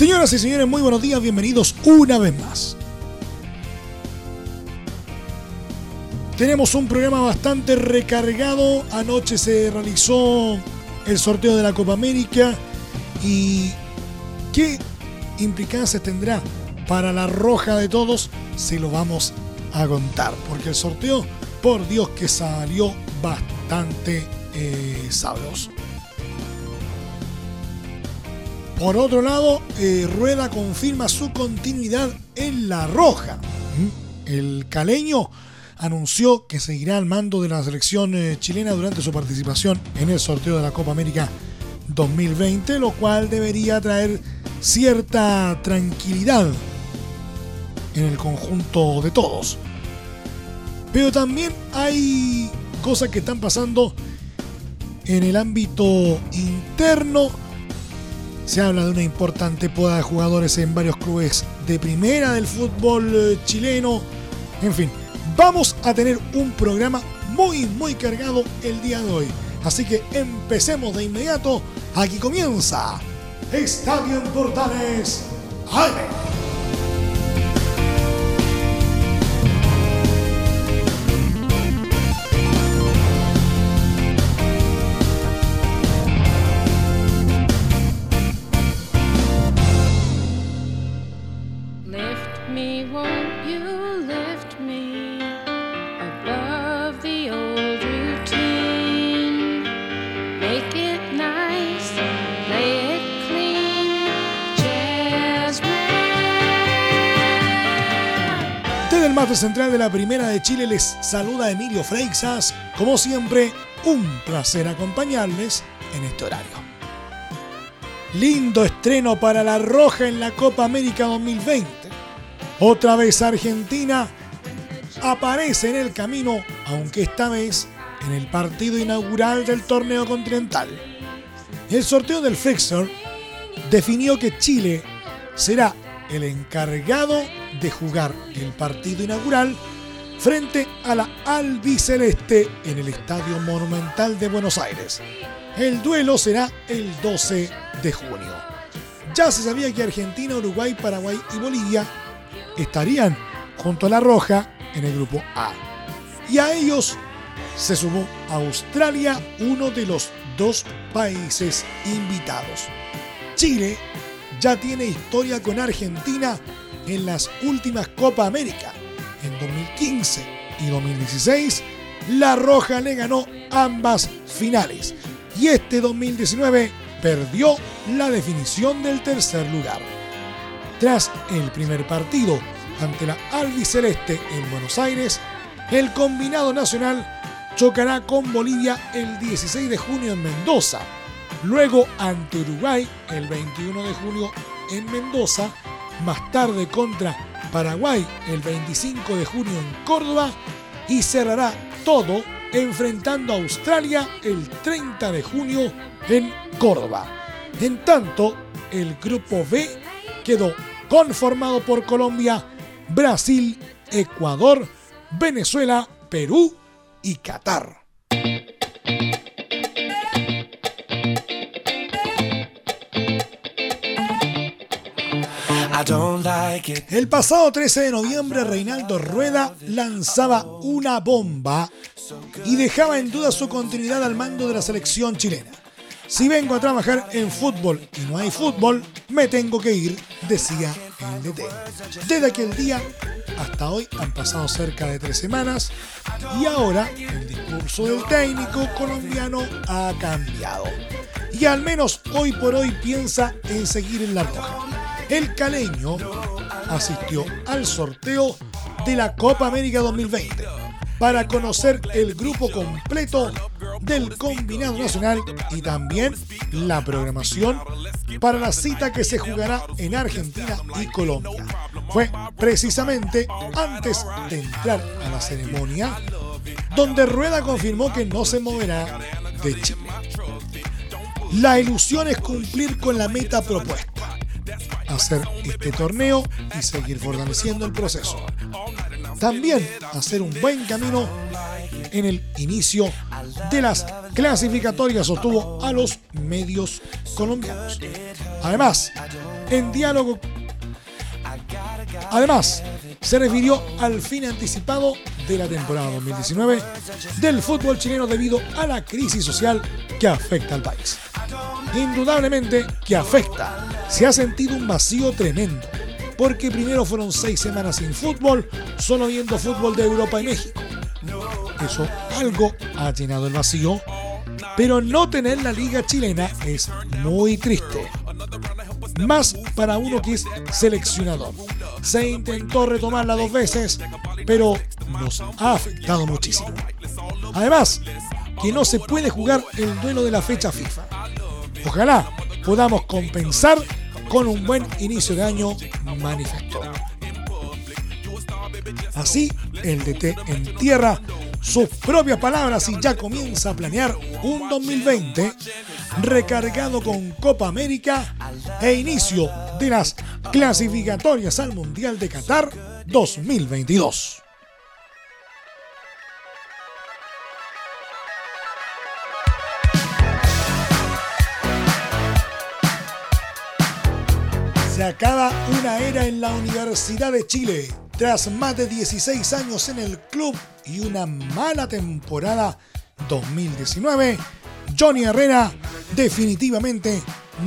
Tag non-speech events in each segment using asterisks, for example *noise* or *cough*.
Señoras y señores, muy buenos días, bienvenidos una vez más. Tenemos un programa bastante recargado. Anoche se realizó el sorteo de la Copa América y qué implicancias tendrá para la roja de todos, se lo vamos a contar, porque el sorteo, por Dios que salió bastante eh, sabroso. Por otro lado, eh, Rueda confirma su continuidad en la roja. El caleño anunció que seguirá al mando de la selección eh, chilena durante su participación en el sorteo de la Copa América 2020, lo cual debería traer cierta tranquilidad en el conjunto de todos. Pero también hay cosas que están pasando en el ámbito interno se habla de una importante poda de jugadores en varios clubes de primera del fútbol eh, chileno. En fin, vamos a tener un programa muy, muy cargado el día de hoy. Así que empecemos de inmediato. Aquí comienza Estadio Portales. Central de la Primera de Chile les saluda Emilio Freixas. Como siempre, un placer acompañarles en este horario. Lindo estreno para la Roja en la Copa América 2020. Otra vez Argentina aparece en el camino, aunque esta vez en el partido inaugural del torneo continental. El sorteo del Flexor definió que Chile será el encargado de jugar el partido inaugural frente a la albiceleste en el Estadio Monumental de Buenos Aires. El duelo será el 12 de junio. Ya se sabía que Argentina, Uruguay, Paraguay y Bolivia estarían junto a la Roja en el grupo A. Y a ellos se sumó Australia, uno de los dos países invitados. Chile ya tiene historia con Argentina en las últimas Copa América. En 2015 y 2016, La Roja le ganó ambas finales. Y este 2019 perdió la definición del tercer lugar. Tras el primer partido ante la Albiceleste en Buenos Aires, el combinado nacional chocará con Bolivia el 16 de junio en Mendoza luego ante Uruguay el 21 de junio en Mendoza, más tarde contra Paraguay el 25 de junio en Córdoba y cerrará todo enfrentando a Australia el 30 de junio en Córdoba. En tanto, el grupo B quedó conformado por Colombia, Brasil, Ecuador, Venezuela, Perú y Qatar. El pasado 13 de noviembre, Reinaldo Rueda lanzaba una bomba y dejaba en duda su continuidad al mando de la selección chilena. Si vengo a trabajar en fútbol y no hay fútbol, me tengo que ir, decía el DT. Desde aquel día hasta hoy han pasado cerca de tres semanas y ahora el discurso del técnico colombiano ha cambiado. Y al menos hoy por hoy piensa en seguir en la roja el caleño asistió al sorteo de la Copa América 2020 para conocer el grupo completo del combinado nacional y también la programación para la cita que se jugará en Argentina y Colombia. Fue precisamente antes de entrar a la ceremonia donde Rueda confirmó que no se moverá de Chile. La ilusión es cumplir con la meta propuesta, hacer este torneo y seguir fortaleciendo el proceso. También hacer un buen camino en el inicio de las clasificatorias, sostuvo a los medios colombianos. Además, en diálogo Además, se refirió al fin anticipado de la temporada 2019 del fútbol chileno debido a la crisis social que afecta al país. Indudablemente que afecta. Se ha sentido un vacío tremendo, porque primero fueron seis semanas sin fútbol, solo viendo fútbol de Europa y México. Eso algo ha llenado el vacío, pero no tener la liga chilena es muy triste más para uno que es seleccionador. Se intentó retomarla dos veces, pero nos ha afectado muchísimo. Además, que no se puede jugar el duelo de la fecha FIFA. Ojalá podamos compensar con un buen inicio de año, manifestó. Así, el DT en tierra sus propias palabras y ya comienza a planear un 2020 recargado con Copa América e inicio de las clasificatorias al Mundial de Qatar 2022. Se acaba una era en la Universidad de Chile. Tras más de 16 años en el club y una mala temporada 2019, Johnny Herrera definitivamente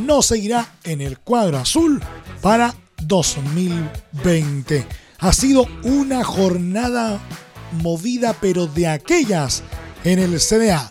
no seguirá en el cuadro azul para 2020. Ha sido una jornada movida pero de aquellas en el CDA.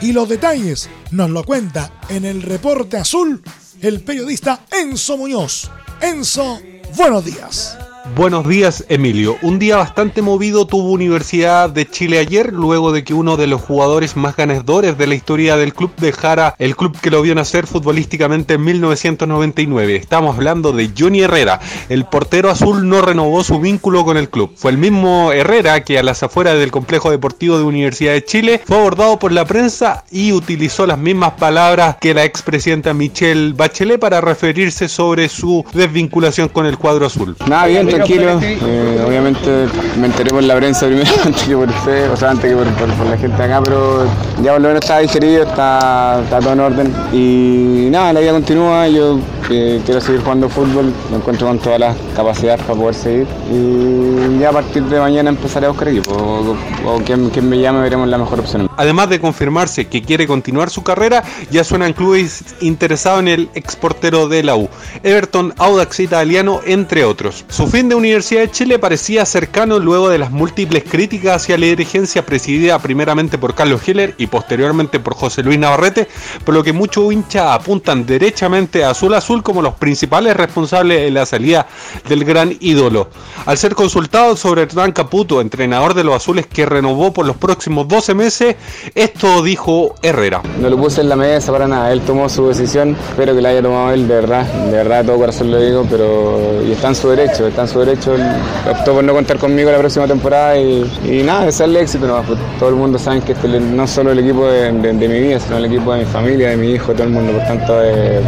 Y los detalles nos lo cuenta en el reporte azul el periodista Enzo Muñoz. Enzo, buenos días. Buenos días, Emilio. Un día bastante movido tuvo Universidad de Chile ayer, luego de que uno de los jugadores más ganadores de la historia del club dejara el club que lo vio nacer futbolísticamente en 1999. Estamos hablando de Johnny Herrera. El portero azul no renovó su vínculo con el club. Fue el mismo Herrera que a las afueras del complejo deportivo de Universidad de Chile fue abordado por la prensa y utilizó las mismas palabras que la expresidenta Michelle Bachelet para referirse sobre su desvinculación con el cuadro azul. Nada, bien, tranquilo. Eh, obviamente me enteré por la prensa primero *laughs* antes que por usted, o sea, antes que por, la gente acá, pero ya por lo menos está digerido, está, está todo en orden. Y nada, la vida continúa, yo eh, quiero seguir jugando fútbol, me encuentro con todas las capacidades para poder seguir. Y ya a partir de mañana empezaré a buscar equipo, o, quien, quien, me llame veremos la mejor opción. Además de confirmarse que quiere continuar su carrera, ya suenan clubes interesados en el exportero de la U, Everton, Audax Italiano, entre otros. Su fin de Universidad de Chile parecía cercano luego de las múltiples críticas hacia la dirigencia presidida primeramente por Carlos Heller y posteriormente por José Luis Navarrete, por lo que muchos hinchas apuntan derechamente a Azul Azul como los principales responsables de la salida del gran ídolo. Al ser consultado sobre Hernán Caputo, entrenador de los azules que renovó por los próximos 12 meses, esto dijo Herrera. No lo puse en la mesa para nada, él tomó su decisión, espero que la haya tomado él de verdad, de verdad todo corazón lo digo, pero y está en su derecho, está en su derecho, él optó por no contar conmigo la próxima temporada y, y nada, desearle éxito, no, pues, todo el mundo sabe que este no solo el equipo de, mi vida, sino el equipo de mi familia, de mi hijo, todo el mundo, por tanto... Eh,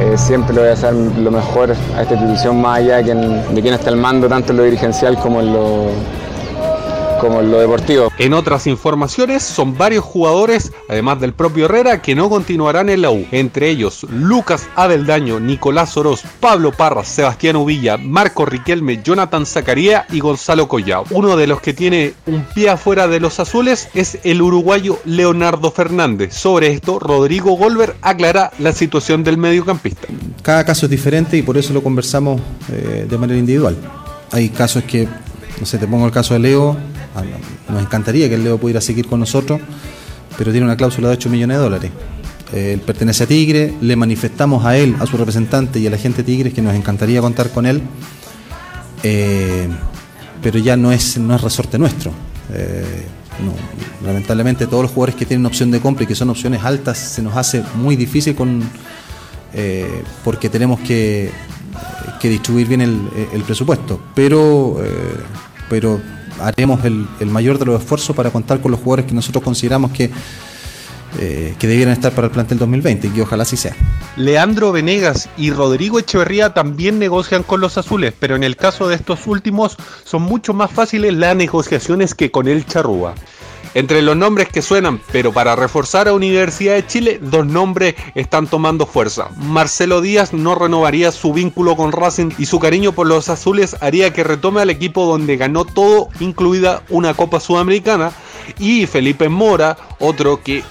eh, siempre lo voy a hacer lo mejor a esta institución más allá de quien está el mando, tanto en lo dirigencial como en lo, como en lo deportivo. En otras informaciones, son varios jugadores, además del propio Herrera, que no continuarán en la U. Entre ellos, Lucas Adeldaño, Nicolás Oroz, Pablo Parra, Sebastián Uvilla, Marco Riquelme, Jonathan Zacaría y Gonzalo Collao. Uno de los que tiene un pie afuera de los azules es el uruguayo Leonardo Fernández. Sobre esto, Rodrigo Golver aclara la situación del mediocampista. Cada caso es diferente y por eso lo conversamos eh, de manera individual. Hay casos que, no sé, te pongo el caso de Leo, nos encantaría que el Leo pudiera seguir con nosotros, pero tiene una cláusula de 8 millones de dólares. Eh, él pertenece a Tigre, le manifestamos a él, a su representante y a la gente Tigre que nos encantaría contar con él, eh, pero ya no es, no es resorte nuestro. Eh, lamentablemente todos los jugadores que tienen opción de compra y que son opciones altas se nos hace muy difícil con, porque tenemos que, distribuir bien el, presupuesto. Pero, pero haremos el, mayor de los esfuerzos para contar con los jugadores que nosotros consideramos que, eh, que debieran estar para el plantel 2020 y que ojalá así sea. Leandro Venegas y Rodrigo Echeverría también negocian con los azules, pero en el caso de estos últimos son mucho más fáciles las negociaciones que con el Charrúa. Entre los nombres que suenan, pero para reforzar a Universidad de Chile, dos nombres están tomando fuerza. Marcelo Díaz no renovaría su vínculo con Racing y su cariño por los azules haría que retome al equipo donde ganó todo, incluida una Copa Sudamericana. Y Felipe Mora, otro que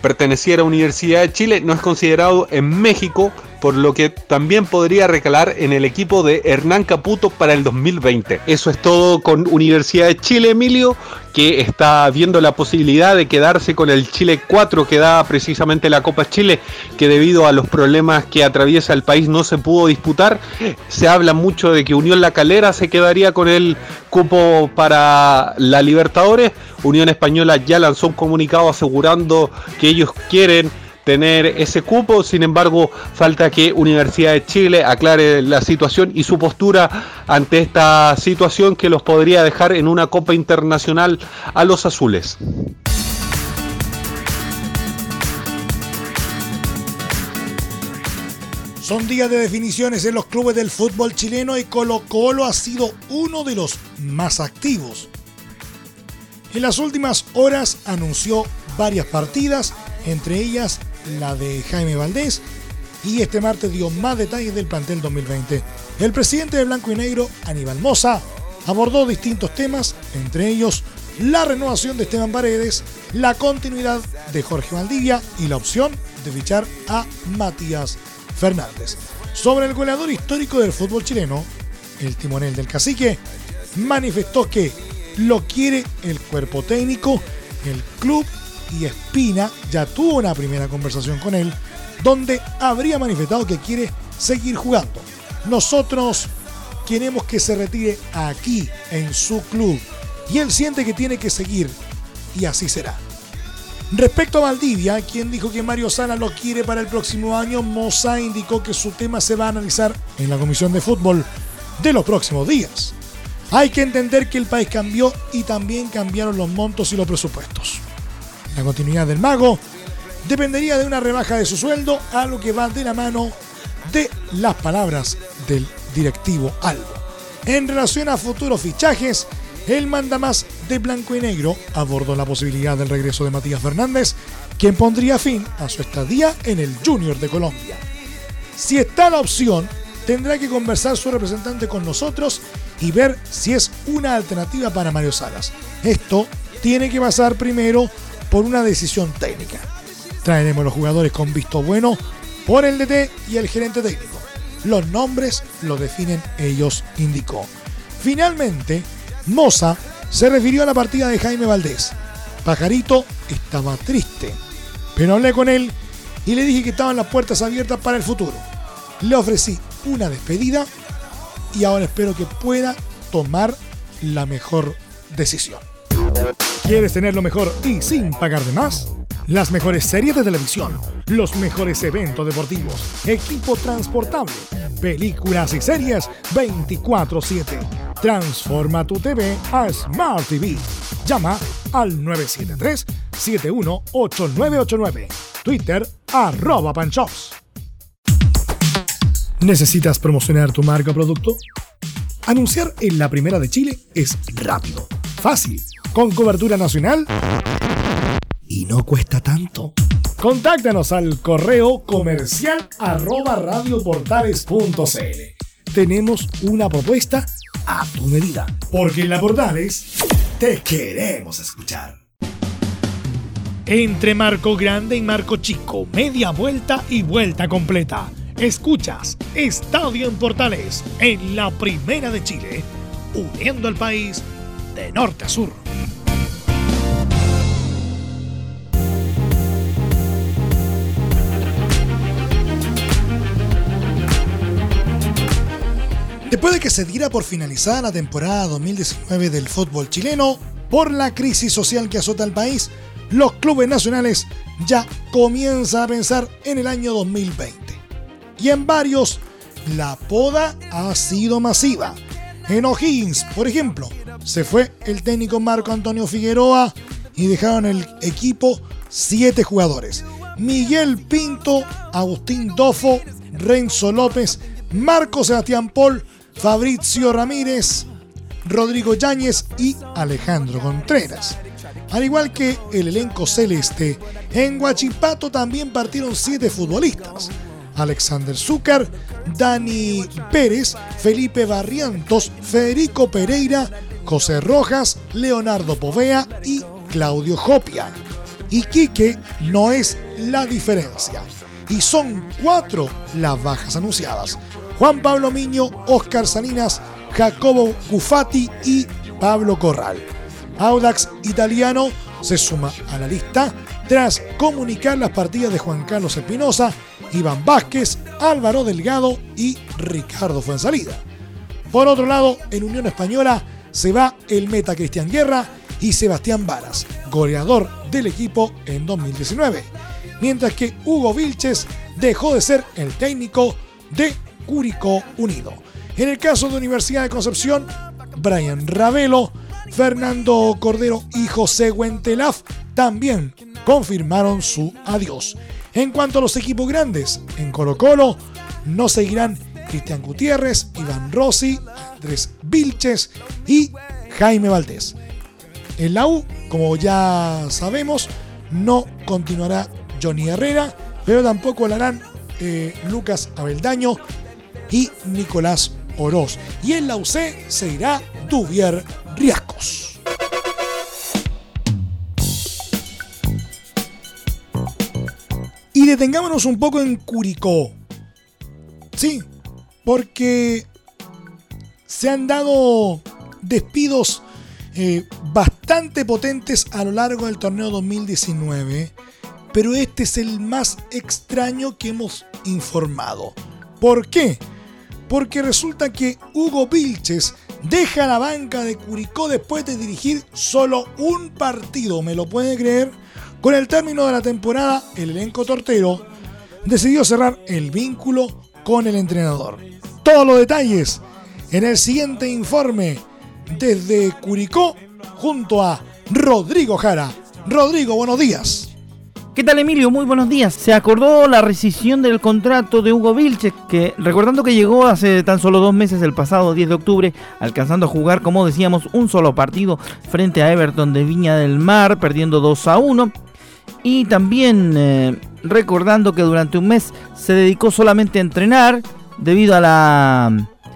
perteneciera a Universidad de Chile, no es considerado en México por lo que también podría recalar en el equipo de Hernán Caputo para el 2020. Eso es todo con Universidad de Chile, Emilio, que está viendo la posibilidad de quedarse con el Chile 4 que da precisamente la Copa Chile, que debido a los problemas que atraviesa el país no se pudo disputar. Se habla mucho de que Unión La Calera se quedaría con el cupo para la Libertadores. Unión Española ya lanzó un comunicado asegurando que ellos quieren tener ese cupo. Sin embargo, falta que Universidad de Chile aclare la situación y su postura ante esta situación que los podría dejar en una Copa Internacional a los azules. Son días de definiciones en los clubes del fútbol chileno y Colo Colo ha sido uno de los más activos. En las últimas horas anunció varias partidas, entre ellas la de Jaime Valdés, y este martes dio más detalles del plantel 2020. El presidente de Blanco y Negro, Aníbal Moza, abordó distintos temas, entre ellos la renovación de Esteban Paredes, la continuidad de Jorge Valdivia y la opción de fichar a Matías Fernández. Sobre el goleador histórico del fútbol chileno, el timonel del cacique, manifestó que lo quiere el cuerpo técnico, el club y Espina ya tuvo una primera conversación con él donde habría manifestado que quiere seguir jugando. Nosotros queremos que se retire aquí, en su club, y él siente que tiene que seguir, y así será. Respecto a Valdivia, quien dijo que Mario Sala lo quiere para el próximo año, Moza indicó que su tema se va a analizar en la Comisión de Fútbol de los próximos días. Hay que entender que el país cambió y también cambiaron los montos y los presupuestos. La continuidad del mago dependería de una rebaja de su sueldo, algo que va de la mano de las palabras del directivo Albo. En relación a futuros fichajes, el mandamás de blanco y negro abordó la posibilidad del regreso de Matías Fernández, quien pondría fin a su estadía en el Junior de Colombia. Si está la opción, tendrá que conversar su representante con nosotros y ver si es una alternativa para Mario Salas. Esto tiene que pasar primero por una decisión técnica. Traeremos los jugadores con visto bueno por el DT y el gerente técnico. Los nombres lo definen ellos, indicó. Finalmente, Moza se refirió a la partida de Jaime Valdés. Pajarito estaba triste, pero hablé con él y le dije que estaban las puertas abiertas para el futuro. Le ofrecí una despedida y ahora espero que pueda tomar la mejor decisión. ¿Quieres tener lo mejor y sin pagar de más? Las mejores series de televisión, los mejores eventos deportivos, equipo transportable, películas y series 24/7. Transforma tu TV a Smart TV. Llama al 973-718989. Twitter arroba panchops. ¿Necesitas promocionar tu marca o producto? Anunciar en la primera de Chile es rápido, fácil con cobertura nacional y no cuesta tanto. Contáctanos al correo comercial arroba radioportales.cl. Tenemos una propuesta a tu medida, porque en la Portales te queremos escuchar. Entre Marco Grande y Marco Chico, media vuelta y vuelta completa. Escuchas Estadio en Portales en la Primera de Chile, uniendo al país de norte a sur. Después de que se diera por finalizada la temporada 2019 del fútbol chileno, por la crisis social que azota al país, los clubes nacionales ya comienzan a pensar en el año 2020. Y en varios, la poda ha sido masiva. En O'Higgins, por ejemplo, se fue el técnico Marco Antonio Figueroa y dejaron el equipo siete jugadores. Miguel Pinto, Agustín Dofo, Renzo López, Marco Sebastián Paul, Fabrizio Ramírez, Rodrigo Yáñez y Alejandro Contreras. Al igual que el elenco celeste, en Huachipato también partieron siete futbolistas. Alexander Zúcar, Dani Pérez, Felipe Barrientos, Federico Pereira, José Rojas, Leonardo Povea y Claudio Jopia. Y Quique no es la diferencia. Y son cuatro las bajas anunciadas. Juan Pablo Miño, Oscar Salinas, Jacobo Cufati y Pablo Corral. Audax Italiano se suma a la lista tras comunicar las partidas de Juan Carlos Espinosa, Iván Vázquez, Álvaro Delgado y Ricardo Fuensalida. Por otro lado, en Unión Española se va el meta Cristian Guerra y Sebastián Varas, goleador del equipo en 2019, mientras que Hugo Vilches dejó de ser el técnico de Curicó Unido. En el caso de Universidad de Concepción, Brian Ravelo, Fernando Cordero y José Huentelaf también confirmaron su adiós. En cuanto a los equipos grandes, en Colo Colo no seguirán Cristian Gutiérrez, Iván Rossi, Andrés Vilches y Jaime Valdés. En la U, como ya sabemos, no continuará Johnny Herrera, pero tampoco lo harán eh, Lucas Abeldaño y Nicolás Oroz. Y en la UC se irá Duvier Riascos. Y detengámonos un poco en Curicó. Sí, porque se han dado despidos eh, bastante potentes a lo largo del torneo 2019, pero este es el más extraño que hemos informado. ¿Por qué? Porque resulta que Hugo Vilches deja la banca de Curicó después de dirigir solo un partido, ¿me lo puede creer? Con el término de la temporada, el elenco tortero decidió cerrar el vínculo con el entrenador. Todos los detalles en el siguiente informe desde Curicó junto a Rodrigo Jara. Rodrigo, buenos días. ¿Qué tal Emilio? Muy buenos días. Se acordó la rescisión del contrato de Hugo Vilches, que recordando que llegó hace tan solo dos meses, el pasado 10 de octubre, alcanzando a jugar, como decíamos, un solo partido frente a Everton de Viña del Mar, perdiendo 2 a 1. Y también eh, recordando que durante un mes se dedicó solamente a entrenar debido a la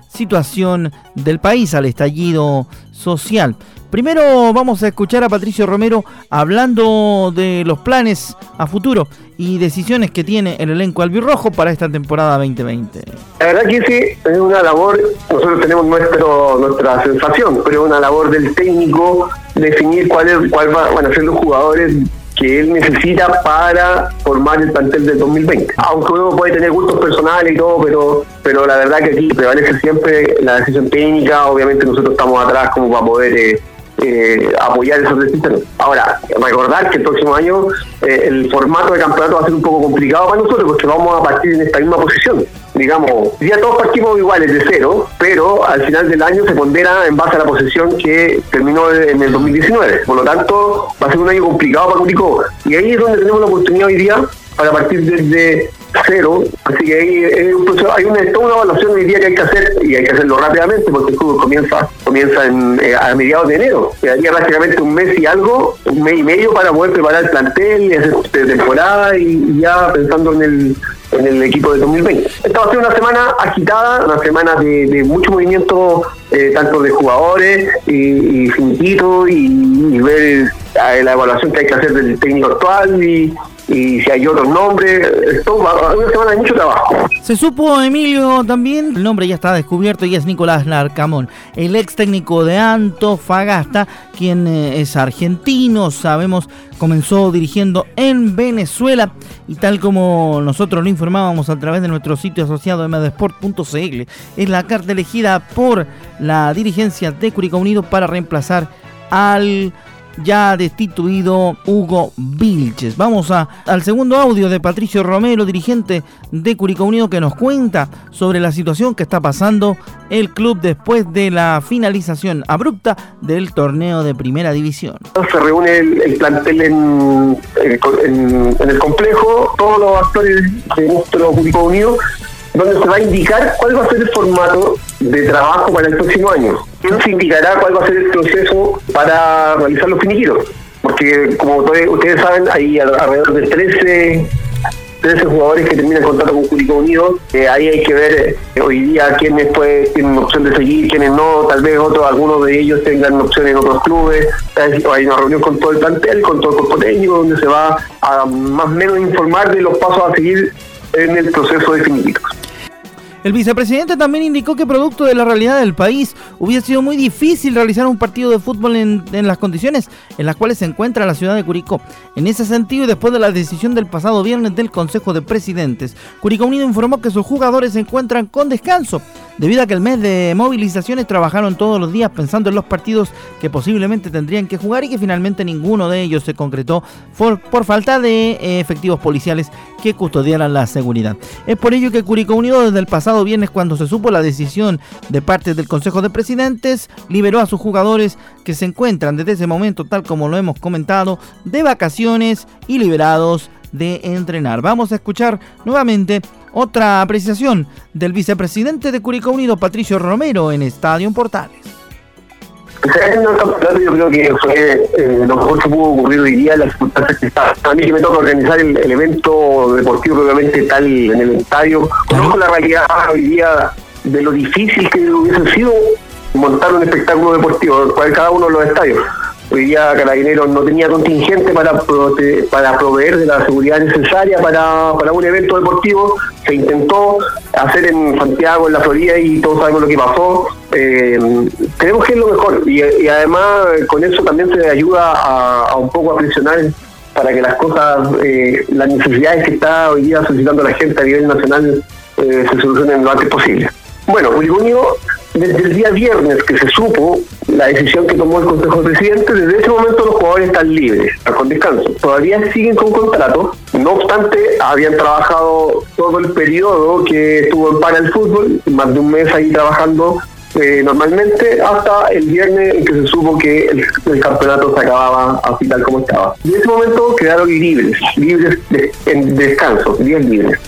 situación del país, al estallido social. Primero vamos a escuchar a Patricio Romero hablando de los planes a futuro y decisiones que tiene el elenco albirrojo para esta temporada 2020. La verdad que sí, es una labor, nosotros tenemos nuestro, nuestra sensación, pero es una labor del técnico definir cuál, es, cuál van a ser los jugadores que él necesita para formar el plantel del 2020. Aunque uno puede tener gustos personales y todo, pero pero la verdad que aquí prevalece siempre la decisión técnica, obviamente nosotros estamos atrás como para poder eh, eh, apoyar esas decisiones. Ahora, recordar que el próximo año eh, el formato de campeonato va a ser un poco complicado para nosotros porque vamos a partir en esta misma posición. Digamos, ya todos partimos iguales de cero, pero al final del año se pondera en base a la posición que terminó en el 2019. Por lo tanto, va a ser un año complicado para Curicó. Y ahí es donde tenemos la oportunidad hoy día para partir desde cero, así que ahí hay una, toda una evaluación hoy día que hay que hacer y hay que hacerlo rápidamente porque el fútbol comienza comienza eh, a mediados de enero. Quedaría prácticamente un mes y algo, un mes y medio para poder preparar el plantel y hacer temporada y, ya pensando en el en el equipo de 2020. Esta va a ser una semana agitada, una semana de, mucho movimiento, eh, tanto de jugadores y, y y, ver eh, la evaluación que hay que hacer del técnico actual y, y si hay otros nombres, esto va, una mucho trabajo. Se supo, Emilio, también, el nombre ya está descubierto y es Nicolás Larcamón, el ex técnico de Antofagasta, quien eh, es argentino, sabemos, comenzó dirigiendo en Venezuela y tal como nosotros lo informábamos a través de nuestro sitio asociado mdsport.cl, es la carta elegida por la dirigencia de Curicó Unido para reemplazar al ya destituido Hugo Vilches. Vamos a, al segundo audio de Patricio Romero, dirigente de Curicó Unido, que nos cuenta sobre la situación que está pasando el club después de la finalización abrupta del torneo de primera división. Se reúne el, plantel en, en, el complejo, todos los actores de nuestro Curicó Unido, donde se va a indicar cuál va a ser el formato de trabajo para el próximo año. Se indicará cuál va a ser el proceso para realizar los finiquitos. Porque, como ustedes saben, hay alrededor de 13 13 jugadores que terminan contrato con Curicó Unido. Eh, ahí hay que ver eh, hoy día quiénes pues, tienen opción de seguir, quiénes no. Tal vez otros, algunos de ellos tengan opción en otros clubes. Hay una reunión con todo el plantel, con todo el cuerpo técnico, donde se va a más o menos informar de los pasos a seguir en el proceso definitivo. El vicepresidente también indicó que producto de la realidad del país hubiera sido muy difícil realizar un partido de fútbol en, las condiciones en las cuales se encuentra la ciudad de Curicó. En ese sentido, después de la decisión del pasado viernes del Consejo de Presidentes, Curicó Unido informó que sus jugadores se encuentran con descanso debido a que el mes de movilizaciones trabajaron todos los días pensando en los partidos que posiblemente tendrían que jugar y que finalmente ninguno de ellos se concretó por, falta de eh, efectivos policiales que custodiaran la seguridad. Es por ello que Curicó Unido desde el pasado viernes cuando se supo la decisión de parte del Consejo de Presidentes liberó a sus jugadores que se encuentran desde ese momento tal como lo hemos comentado de vacaciones y liberados de entrenar. Vamos a escuchar nuevamente otra apreciación del vicepresidente de Curicó Unido, Patricio Romero, en Estadio Portales. Yo creo que fue eh, lo mejor que pudo ocurrir hoy día, las circunstancias que está. A mí que me toca organizar el, evento deportivo propiamente tal en el estadio. Conozco la realidad hoy día de lo difícil que hubiese sido montar un espectáculo deportivo para cada uno de los estadios. Hoy día Carabineros no tenía contingente para, para proveer de la seguridad necesaria para, un evento deportivo. Se intentó hacer en Santiago, en la Florida, y todos sabemos lo que pasó. Eh, creemos que es lo mejor. Y, además con eso también se ayuda a, un poco a presionar para que las cosas, eh, las necesidades que está hoy día solicitando la gente a nivel nacional eh, se solucionen lo antes posible. Bueno, Unido desde el día viernes que se supo la decisión que tomó el Consejo de Presidente, desde ese momento los jugadores están libres, con descanso. Todavía siguen con contrato, no obstante, habían trabajado todo el periodo que estuvo para el fútbol, más de un mes ahí trabajando eh, normalmente hasta el viernes en que se supo que el, campeonato se acababa así tal como estaba. Y en ese momento quedaron libres, libres en descanso, bien libres.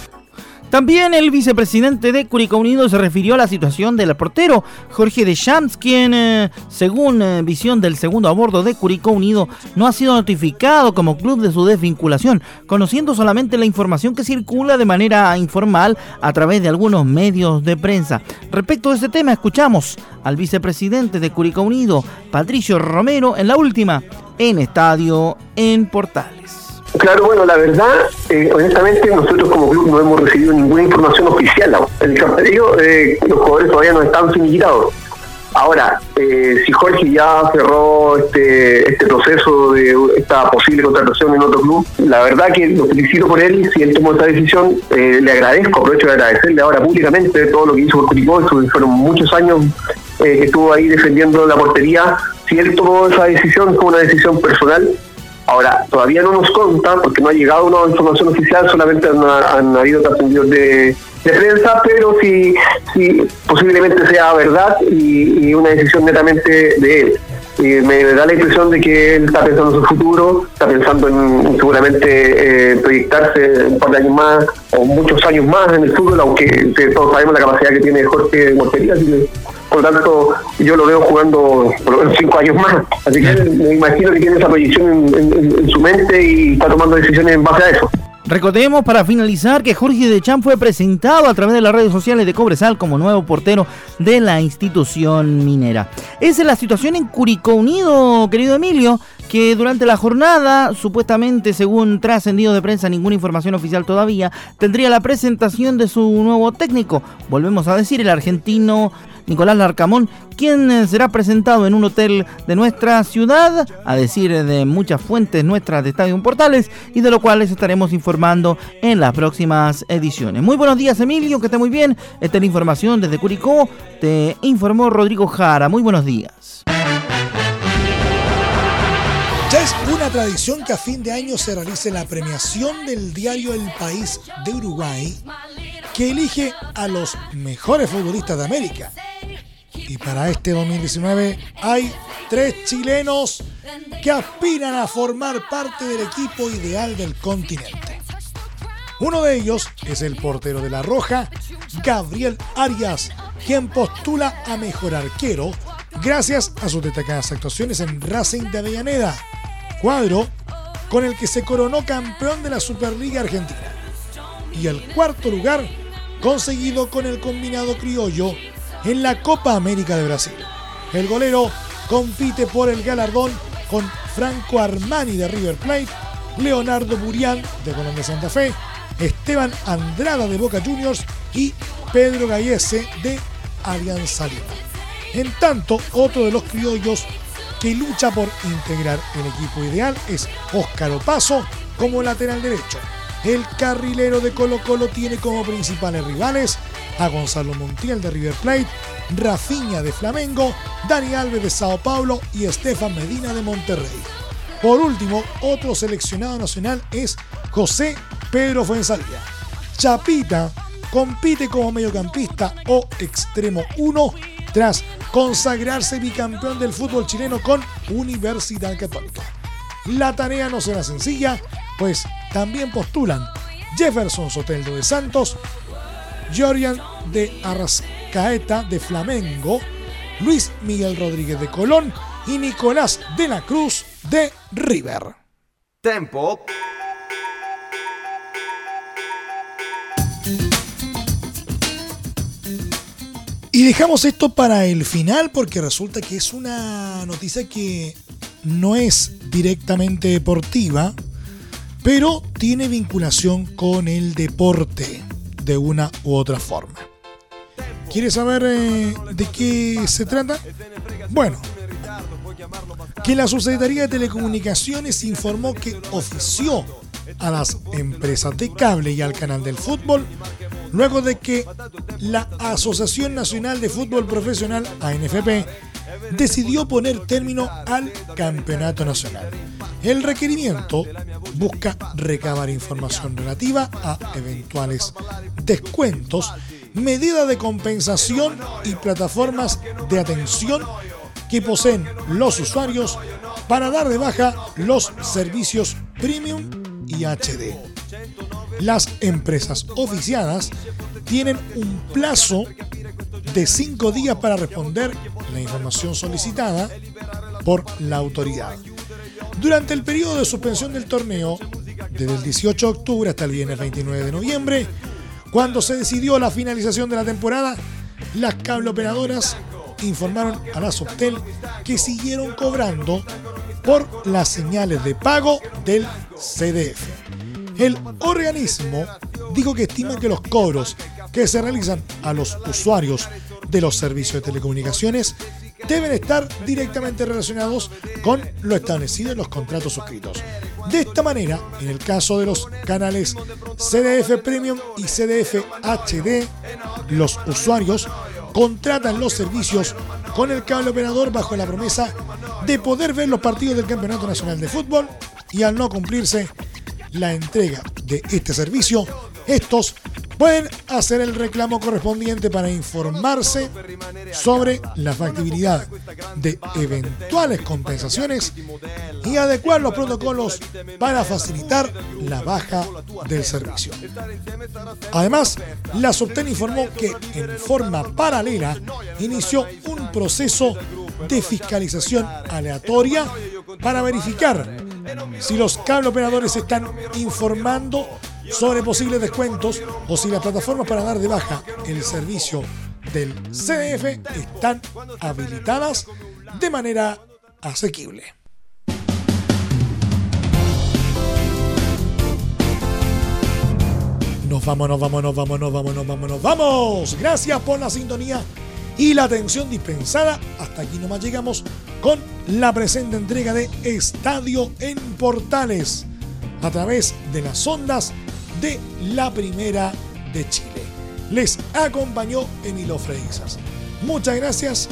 También el vicepresidente de Curicó Unido se refirió a la situación del portero Jorge de Champs, quien, eh, según eh, visión del segundo a bordo de Curicó Unido, no ha sido notificado como club de su desvinculación, conociendo solamente la información que circula de manera informal a través de algunos medios de prensa. Respecto a este tema, escuchamos al vicepresidente de Curicó Unido, Patricio Romero, en la última, en Estadio en Portales. Claro, bueno, la verdad, eh, honestamente, nosotros como club no hemos recibido ninguna información oficial. El campeonato, eh, los jugadores todavía no están finiquitados. Ahora, eh, si Jorge ya cerró este, este proceso de esta posible contratación en otro club, la verdad que lo felicito por él. Si él tomó esta decisión, eh, le agradezco, aprovecho de agradecerle ahora públicamente todo lo que hizo por Curicó. Fueron muchos años que estuvo ahí defendiendo la portería. Si él tomó esa decisión, fue una decisión personal Ahora, todavía no nos conta, porque no ha llegado una información oficial, solamente han, habido trascendidos de, prensa, pero sí, posiblemente sea verdad y, una decisión netamente de él. Me da la impresión de que él está pensando en su futuro, está pensando en seguramente eh, proyectarse un par de años más o muchos años más en el fútbol, aunque todos sabemos la capacidad que tiene Jorge Mortería, por lo tanto yo lo veo jugando por lo menos cinco años más. Así que me imagino que tiene esa proyección en, su mente y está tomando decisiones en base a eso. Recordemos para finalizar que Jorge Dechan fue presentado a través de las redes sociales de Cobresal como nuevo portero de la institución minera. Esa es la situación en Curicó Unido, querido Emilio, que durante la jornada, supuestamente según trascendido de prensa, ninguna información oficial todavía, tendría la presentación de su nuevo técnico. Volvemos a decir, el argentino Nicolás Larcamón, quien eh, será presentado en un hotel de nuestra ciudad, a decir de muchas fuentes nuestras de Estadio Portales, y de lo cual les estaremos informando en las próximas ediciones. Muy buenos días, Emilio, que esté muy bien. Esta es la información desde Curicó. Te informó Rodrigo Jara. Muy buenos días. Ya es una tradición que a fin de año se realice la premiación del diario El País de Uruguay, que elige a los mejores futbolistas de América. Y para este 2019 hay tres chilenos que aspiran a formar parte del equipo ideal del continente. Uno de ellos es el portero de La Roja, Gabriel Arias, quien postula a mejor arquero gracias a sus destacadas actuaciones en Racing de Avellaneda, cuadro con el que se coronó campeón de la Superliga Argentina. Y el cuarto lugar conseguido con el combinado criollo en la Copa América de Brasil. El golero compite por el galardón con Franco Armani de River Plate, Leonardo Burián de Colombia Santa Fe, Esteban Andrada de Boca Juniors y Pedro Gallese de Alianza Lima. En tanto, otro de los criollos que lucha por integrar el equipo ideal es Óscar Opaso como lateral derecho. El carrilero de Colo Colo tiene como principales rivales a Gonzalo Montiel de River Plate, Rafinha de Flamengo, Dani Alves de Sao Paulo y Estefan Medina de Monterrey. Por último, otro seleccionado nacional es José Pedro Fuenzalía. Chapita compite como mediocampista o extremo 1 tras consagrarse bicampeón del fútbol chileno con Universidad Católica. La tarea no será sencilla, pues también postulan Jefferson Soteldo de Santos, Jorian de Arrascaeta de Flamengo, Luis Miguel Rodríguez de Colón y Nicolás de la Cruz de River. Tempo. Y dejamos esto para el final porque resulta que es una noticia que no es directamente deportiva, pero tiene vinculación con el deporte de una u otra forma. ¿Quieres saber eh, de qué se trata? Bueno, que la Subsecretaría de Telecomunicaciones informó que ofició a las empresas de cable y al canal del fútbol luego de que la Asociación Nacional de Fútbol Profesional, ANFP, decidió poner término al campeonato nacional. El requerimiento busca recabar información relativa a eventuales descuentos, medidas de compensación y plataformas de atención que poseen los usuarios para dar de baja los servicios premium y HD. Las empresas oficiadas tienen un plazo de cinco días para responder la información solicitada por la autoridad. Durante el periodo de suspensión del torneo, desde el 18 de octubre hasta el viernes 29 de noviembre, cuando se decidió la finalización de la temporada, las cableoperadoras informaron a la Subtel que siguieron cobrando por las señales de pago del CDF. El organismo dijo que estima que los cobros que se realizan a los usuarios de los servicios de telecomunicaciones deben estar directamente relacionados con lo establecido en los contratos suscritos. De esta manera, en el caso de los canales CDF Premium y CDF HD, los usuarios contratan los servicios con el cable operador bajo la promesa de poder ver los partidos del Campeonato Nacional de Fútbol y al no cumplirse la entrega de este servicio, estos pueden hacer el reclamo correspondiente para informarse sobre la factibilidad de eventuales compensaciones y adecuar los protocolos para facilitar la baja del servicio. Además, la Subten informó que en forma paralela inició un proceso de fiscalización aleatoria para verificar si los cable operadores están informando sobre posibles descuentos o si las plataformas para dar de baja el servicio del CDF están habilitadas de manera asequible. Nos vamos, nos vamos, nos vamos, nos vamos, nos vamos, nos vamos. Gracias por la sintonía y la atención dispensada. Hasta aquí nomás llegamos con la presente entrega de Estadio en Portales a través de las ondas de la Primera de Chile. Les acompañó Emilio Freixas. Muchas gracias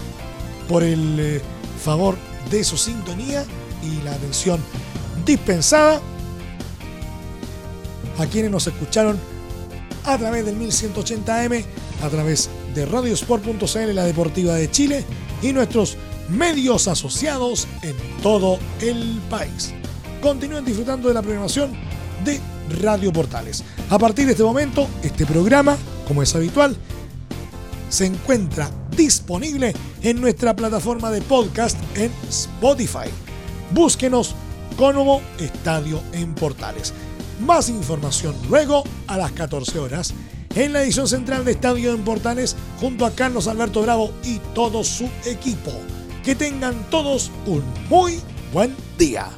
por el eh, favor de su sintonía y la atención dispensada a quienes nos escucharon a través del 1180M, a través de radiosport.cl, la deportiva de Chile y nuestros medios asociados en todo el país. Continúen disfrutando de la programación de Radio Portales. A partir de este momento, este programa, como es habitual, se encuentra disponible en nuestra plataforma de podcast en Spotify. Búsquenos como Estadio en Portales. Más información luego a las 14 horas en la edición central de Estadio en Portales junto a Carlos Alberto Bravo y todo su equipo. Que tengan todos un muy buen día.